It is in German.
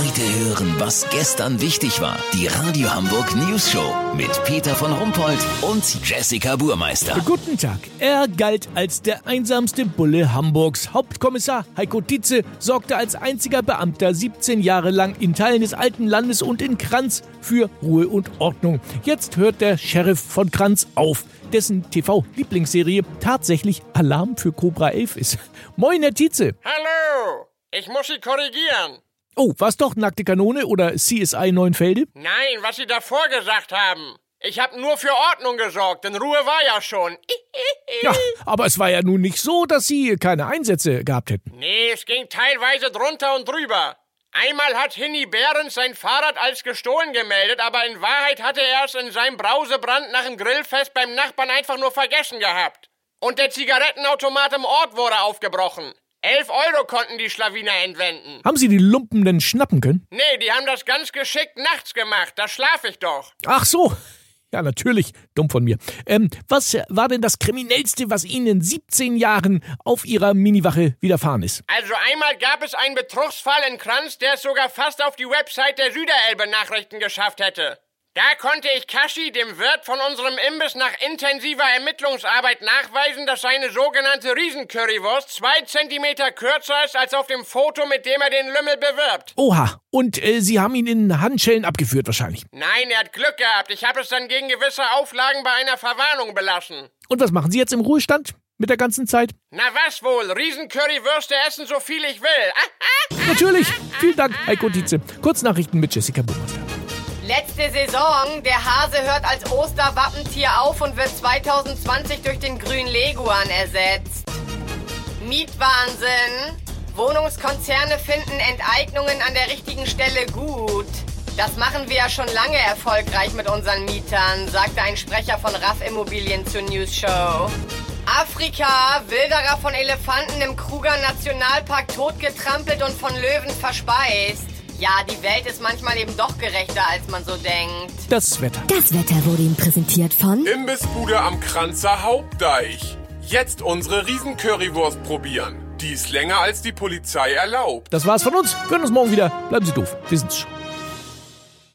Heute hören, was gestern wichtig war. Die Radio Hamburg News Show mit Peter von Rumpold und Jessica Burmeister. Guten Tag. Er galt als der einsamste Bulle Hamburgs. Hauptkommissar Heiko Tietze sorgte als einziger Beamter 17 Jahre lang in Teilen des alten Landes und in Kranz für Ruhe und Ordnung. Jetzt hört der Sheriff von Kranz auf, dessen TV-Lieblingsserie tatsächlich Alarm für Cobra 11 ist. Moin, Herr Tietze. Hallo! Ich muss Sie korrigieren. Oh, war's doch Nackte Kanone oder CSI Neuenfelde? Nein, was Sie davor gesagt haben. Ich habe nur für Ordnung gesorgt, denn Ruhe war ja schon. Ja, aber es war ja nun nicht so, dass Sie keine Einsätze gehabt hätten. Nee, es ging teilweise drunter und drüber. Einmal hat Hinny Behrens sein Fahrrad als gestohlen gemeldet, aber in Wahrheit hatte er es in seinem Brausebrand nach dem Grillfest beim Nachbarn einfach nur vergessen gehabt. Und der Zigarettenautomat im Ort wurde aufgebrochen. Elf Euro konnten die Schlawiner entwenden. Haben Sie die Lumpen denn schnappen können? Nee, die haben das ganz geschickt nachts gemacht. Da schlaf ich doch. Ach so. Ja, natürlich. Dumm von mir. Ähm, was war denn das Kriminellste, was Ihnen in 17 Jahren auf Ihrer Miniwache widerfahren ist? Also einmal gab es einen Betrugsfall in Kranz, der es sogar fast auf die Website der Süderelbe Nachrichten geschafft hätte. Da konnte ich Kashi, dem Wirt von unserem Imbiss, nach intensiver Ermittlungsarbeit nachweisen, dass seine sogenannte Riesencurrywurst zwei Zentimeter kürzer ist als auf dem Foto, mit dem er den Lümmel bewirbt. Oha. Und äh, Sie haben ihn in Handschellen abgeführt wahrscheinlich. Nein, er hat Glück gehabt. Ich habe es dann gegen gewisse Auflagen bei einer Verwarnung belassen. Und was machen Sie jetzt im Ruhestand? Mit der ganzen Zeit? Na was wohl? Riesencurrywürste essen, so viel ich will. Ah, ah. Natürlich. Vielen Dank, Heiko Dietze. Kurznachrichten mit Jessica Buchmeister. Letzte Saison. Der Hase hört als Osterwappentier auf und wird 2020 durch den grünen Leguan ersetzt. Mietwahnsinn. Wohnungskonzerne finden Enteignungen an der richtigen Stelle gut. Das machen wir ja schon lange erfolgreich mit unseren Mietern, sagte ein Sprecher von RAF Immobilien zur News Show. Afrika, Wilderer von Elefanten im Kruger Nationalpark totgetrampelt und von Löwen verspeist. Ja, die Welt ist manchmal eben doch gerechter, als man so denkt. Das Wetter. Das Wetter wurde Ihnen präsentiert von Imbissbude am Kranzer Hauptdeich. Jetzt unsere Riesencurrywurst probieren. Die ist länger als die Polizei erlaubt. Das war's von uns. Wir hören uns morgen wieder. Bleiben Sie doof. Wir sind's schon.